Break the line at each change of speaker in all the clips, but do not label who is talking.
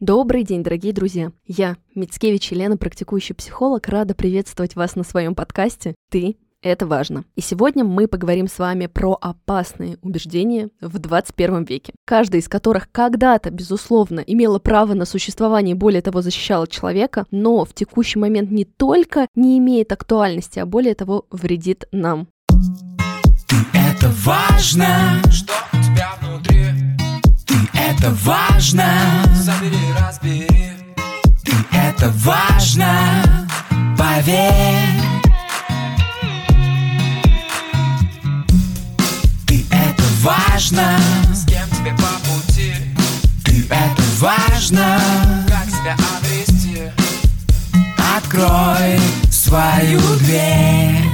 Добрый день, дорогие друзья! Я, Мицкевич Елена, практикующий психолог, рада приветствовать вас на своем подкасте «Ты это важно. И сегодня мы поговорим с вами про опасные убеждения в 21 веке, каждая из которых когда-то, безусловно, имела право на существование и более того защищала человека, но в текущий момент не только не имеет актуальности, а более того вредит нам.
Ты это важно, что у тебя внутри это важно. Забери, разбери. Ты это важно. Поверь. Ты это важно. С кем тебе по пути? Ты это важно. Как себя обрести? Открой свою дверь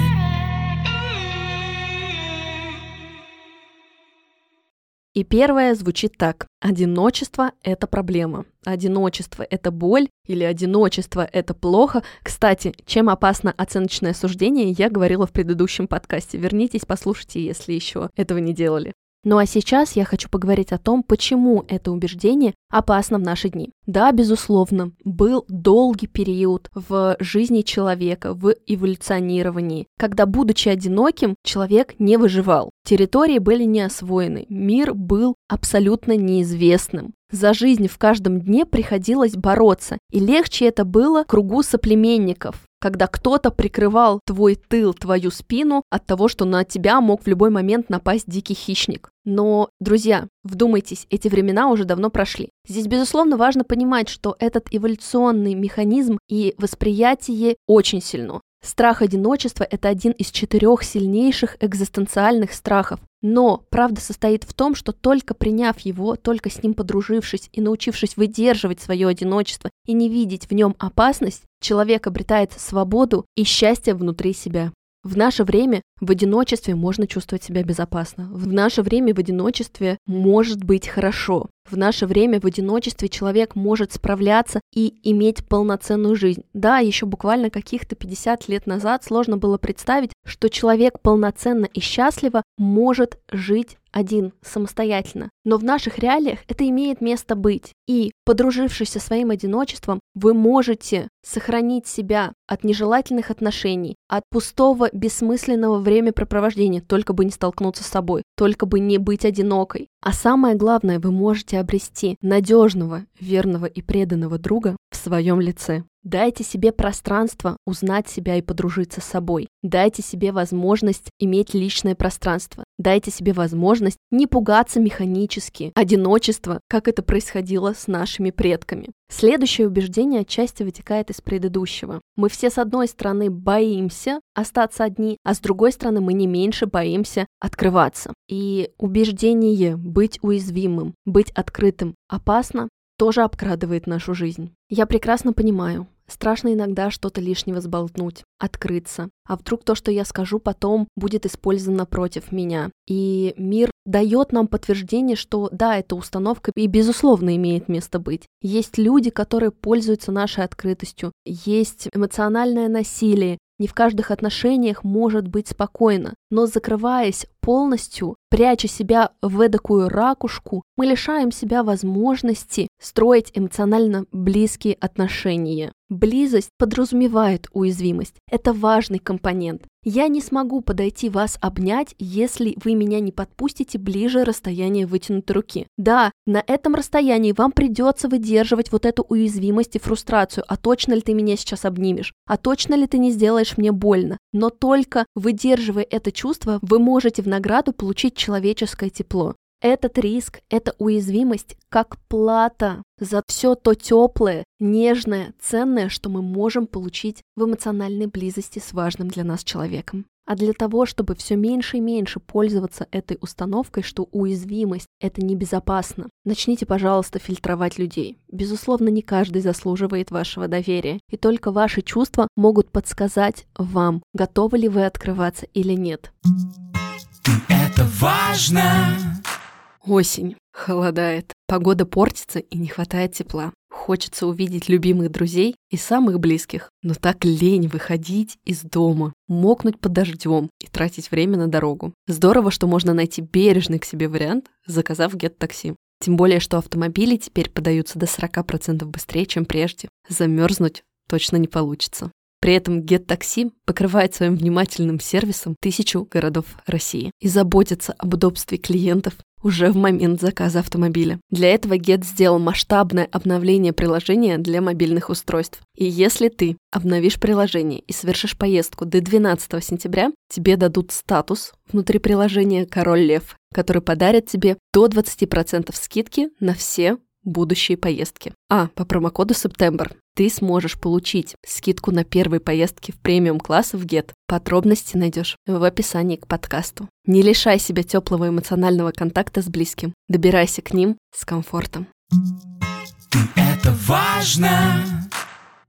И первое звучит так. Одиночество – это проблема. Одиночество – это боль или одиночество – это плохо. Кстати, чем опасно оценочное суждение, я говорила в предыдущем подкасте. Вернитесь, послушайте, если еще этого не делали. Ну а сейчас я хочу поговорить о том, почему это убеждение опасно в наши дни. Да, безусловно, был долгий период в жизни человека, в эволюционировании, когда, будучи одиноким, человек не выживал. Территории были не освоены, мир был абсолютно неизвестным. За жизнь в каждом дне приходилось бороться, и легче это было кругу соплеменников, когда кто-то прикрывал твой тыл, твою спину от того, что на тебя мог в любой момент напасть дикий хищник. Но, друзья, вдумайтесь, эти времена уже давно прошли. Здесь, безусловно, важно понимать, что этот эволюционный механизм и восприятие очень сильно. Страх одиночества – это один из четырех сильнейших экзистенциальных страхов. Но правда состоит в том, что только приняв его, только с ним подружившись и научившись выдерживать свое одиночество и не видеть в нем опасность, человек обретает свободу и счастье внутри себя. В наше время в одиночестве можно чувствовать себя безопасно. В наше время в одиночестве может быть хорошо. В наше время в одиночестве человек может справляться и иметь полноценную жизнь. Да, еще буквально каких-то 50 лет назад сложно было представить, что человек полноценно и счастливо может жить один, самостоятельно. Но в наших реалиях это имеет место быть. И, подружившись со своим одиночеством, вы можете сохранить себя от нежелательных отношений, от пустого, бессмысленного времяпрепровождения, только бы не столкнуться с собой, только бы не быть одинокой. А самое главное, вы можете обрести надежного, верного и преданного друга в своем лице. Дайте себе пространство узнать себя и подружиться с собой. Дайте себе возможность иметь личное пространство. Дайте себе возможность не пугаться механически одиночества, как это происходило с нашими предками. Следующее убеждение отчасти вытекает из предыдущего. Мы все с одной стороны боимся остаться одни, а с другой стороны мы не меньше боимся открываться. И убеждение быть уязвимым, быть открытым опасно, тоже обкрадывает нашу жизнь. Я прекрасно понимаю, страшно иногда что-то лишнего сболтнуть, открыться. А вдруг то, что я скажу потом, будет использовано против меня. И мир дает нам подтверждение, что да, эта установка и безусловно имеет место быть. Есть люди, которые пользуются нашей открытостью. Есть эмоциональное насилие, не в каждых отношениях может быть спокойно, но закрываясь полностью, пряча себя в эдакую ракушку, мы лишаем себя возможности строить эмоционально близкие отношения. Близость подразумевает уязвимость. Это важный компонент. Я не смогу подойти вас обнять, если вы меня не подпустите ближе расстояния вытянутой руки. Да, на этом расстоянии вам придется выдерживать вот эту уязвимость и фрустрацию. А точно ли ты меня сейчас обнимешь? А точно ли ты не сделаешь мне больно? Но только выдерживая это чувство, вы можете в награду получить человеческое тепло. Этот риск, эта уязвимость как плата за все то теплое, нежное, ценное, что мы можем получить в эмоциональной близости с важным для нас человеком. А для того, чтобы все меньше и меньше пользоваться этой установкой, что уязвимость — это небезопасно, начните, пожалуйста, фильтровать людей. Безусловно, не каждый заслуживает вашего доверия, и только ваши чувства могут подсказать вам, готовы ли вы открываться или нет.
Это важно!
Осень. Холодает. Погода портится и не хватает тепла. Хочется увидеть любимых друзей и самых близких, но так лень выходить из дома, мокнуть под дождем и тратить время на дорогу. Здорово, что можно найти бережный к себе вариант, заказав гет-такси. Тем более, что автомобили теперь подаются до 40% быстрее, чем прежде. Замерзнуть точно не получится. При этом GetTaxi покрывает своим внимательным сервисом тысячу городов России и заботится об удобстве клиентов уже в момент заказа автомобиля. Для этого Get сделал масштабное обновление приложения для мобильных устройств. И если ты обновишь приложение и совершишь поездку до 12 сентября, тебе дадут статус внутри приложения «Король Лев», который подарит тебе до 20% скидки на все будущие поездки. А, по промокоду September ты сможешь получить скидку на первые поездки в премиум класс в Get. Подробности найдешь в описании к подкасту. Не лишай себя теплого эмоционального контакта с близким. Добирайся к ним с комфортом.
Это важно.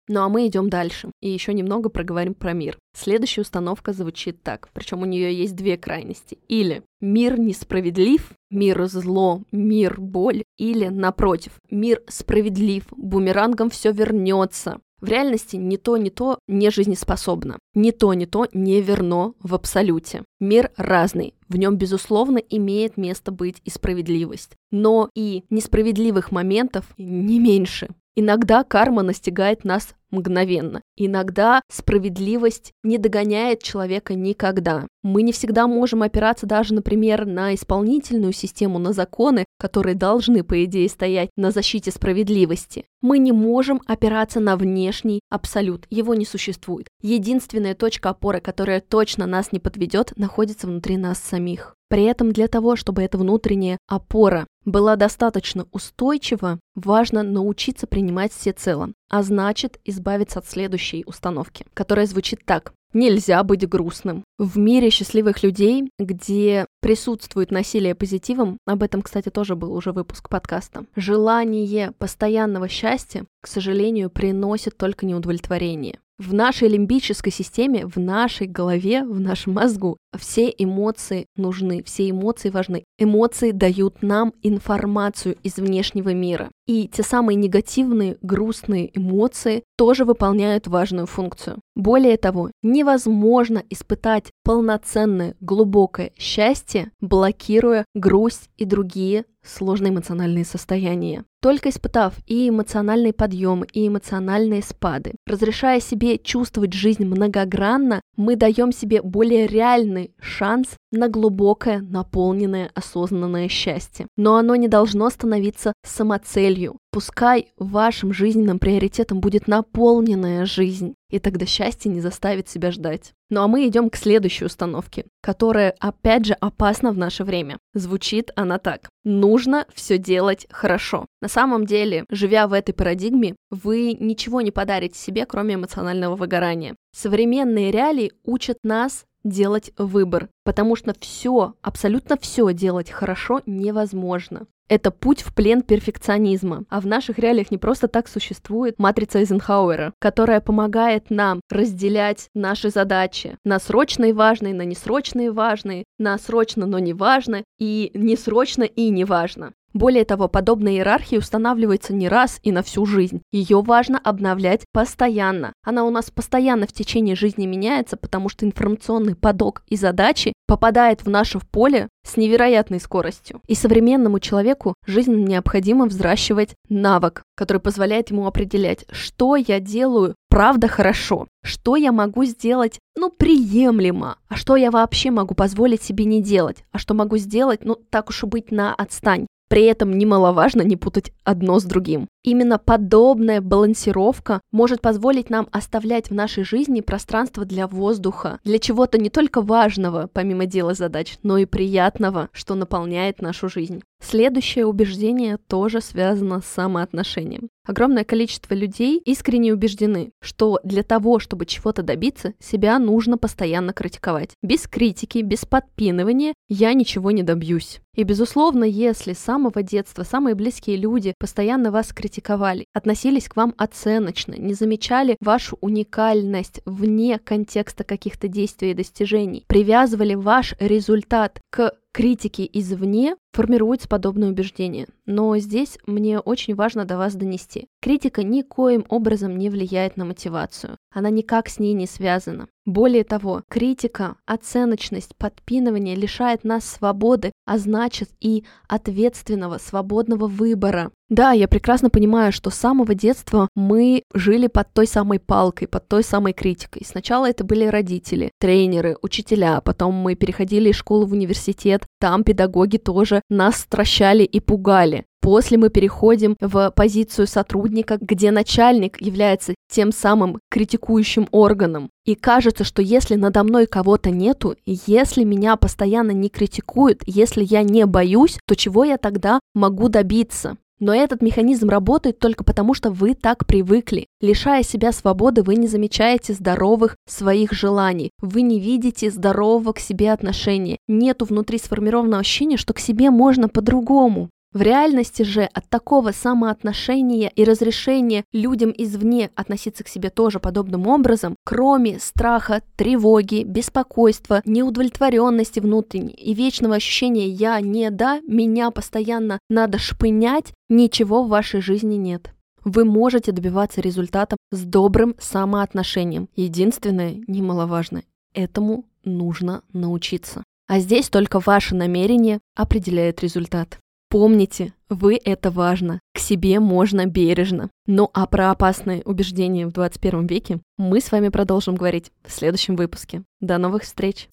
Ну а мы идем дальше и еще немного проговорим про мир. Следующая установка звучит так, причем у нее есть две крайности. Или мир несправедлив, мир зло, мир боль, или напротив, мир справедлив, бумерангом все вернется. В реальности ни то, ни то не жизнеспособно. Ни то, ни то не верно в абсолюте. Мир разный. В нем, безусловно, имеет место быть и справедливость. Но и несправедливых моментов не меньше. Иногда карма настигает нас мгновенно. Иногда справедливость не догоняет человека никогда. Мы не всегда можем опираться даже, например, на исполнительную систему, на законы, которые должны, по идее, стоять на защите справедливости. Мы не можем опираться на внешний абсолют, его не существует. Единственная точка опоры, которая точно нас не подведет, находится внутри нас самих. При этом для того, чтобы эта внутренняя опора была достаточно устойчива, важно научиться принимать всецело, а значит избавиться от следующей установки, которая звучит так. Нельзя быть грустным. В мире счастливых людей, где присутствует насилие позитивом, об этом, кстати, тоже был уже выпуск подкаста, желание постоянного счастья, к сожалению, приносит только неудовлетворение. В нашей лимбической системе, в нашей голове, в нашем мозгу все эмоции нужны, все эмоции важны. Эмоции дают нам информацию из внешнего мира. И те самые негативные, грустные эмоции тоже выполняют важную функцию. Более того, невозможно испытать полноценное, глубокое счастье, блокируя грусть и другие сложные эмоциональные состояния. Только испытав и эмоциональные подъемы, и эмоциональные спады, разрешая себе чувствовать жизнь многогранно, мы даем себе более реальный шанс на глубокое, наполненное, осознанное счастье. Но оно не должно становиться самоцелью. Пускай вашим жизненным приоритетом будет наполненная жизнь, и тогда счастье не заставит себя ждать. Ну а мы идем к следующей установке, которая, опять же, опасна в наше время. Звучит она так. Нужно все делать хорошо. На самом деле, живя в этой парадигме, вы ничего не подарите себе, кроме эмоционального выгорания. Современные реалии учат нас делать выбор, потому что все, абсолютно все делать хорошо невозможно. Это путь в плен перфекционизма. А в наших реалиях не просто так существует матрица Эйзенхауэра, которая помогает нам разделять наши задачи на срочные важные, на несрочные важные, на срочно, но не важно, и несрочно и не важно. Более того, подобная иерархия устанавливается не раз и на всю жизнь. Ее важно обновлять постоянно. Она у нас постоянно в течение жизни меняется, потому что информационный поток и задачи попадает в наше поле с невероятной скоростью. И современному человеку жизненно необходимо взращивать навык, который позволяет ему определять, что я делаю правда хорошо, что я могу сделать, ну, приемлемо, а что я вообще могу позволить себе не делать, а что могу сделать, ну, так уж и быть, на отстань. При этом немаловажно не путать одно с другим. Именно подобная балансировка может позволить нам оставлять в нашей жизни пространство для воздуха, для чего-то не только важного, помимо дела задач, но и приятного, что наполняет нашу жизнь. Следующее убеждение тоже связано с самоотношением. Огромное количество людей искренне убеждены, что для того, чтобы чего-то добиться, себя нужно постоянно критиковать. Без критики, без подпинывания я ничего не добьюсь. И, безусловно, если с самого детства самые близкие люди постоянно вас критиковали, относились к вам оценочно, не замечали вашу уникальность вне контекста каких-то действий и достижений, привязывали ваш результат к критики извне формируется подобное убеждение. Но здесь мне очень важно до вас донести. Критика никоим образом не влияет на мотивацию. Она никак с ней не связана. Более того, критика, оценочность, подпинывание лишает нас свободы, а значит и ответственного, свободного выбора. Да, я прекрасно понимаю, что с самого детства мы жили под той самой палкой, под той самой критикой. Сначала это были родители, тренеры, учителя, потом мы переходили из школы в университет, там педагоги тоже нас стращали и пугали. После мы переходим в позицию сотрудника, где начальник является тем самым критикующим органом. И кажется, что если надо мной кого-то нету, если меня постоянно не критикуют, если я не боюсь, то чего я тогда могу добиться? Но этот механизм работает только потому, что вы так привыкли. Лишая себя свободы, вы не замечаете здоровых своих желаний. Вы не видите здорового к себе отношения. Нету внутри сформированного ощущения, что к себе можно по-другому. В реальности же от такого самоотношения и разрешения людям извне относиться к себе тоже подобным образом, кроме страха, тревоги, беспокойства, неудовлетворенности внутренней и вечного ощущения «я не да», «меня постоянно надо шпынять», ничего в вашей жизни нет. Вы можете добиваться результата с добрым самоотношением. Единственное, немаловажно, этому нужно научиться. А здесь только ваше намерение определяет результат. Помните, вы это важно. К себе можно бережно. Ну а про опасные убеждения в 21 веке мы с вами продолжим говорить в следующем выпуске. До новых встреч!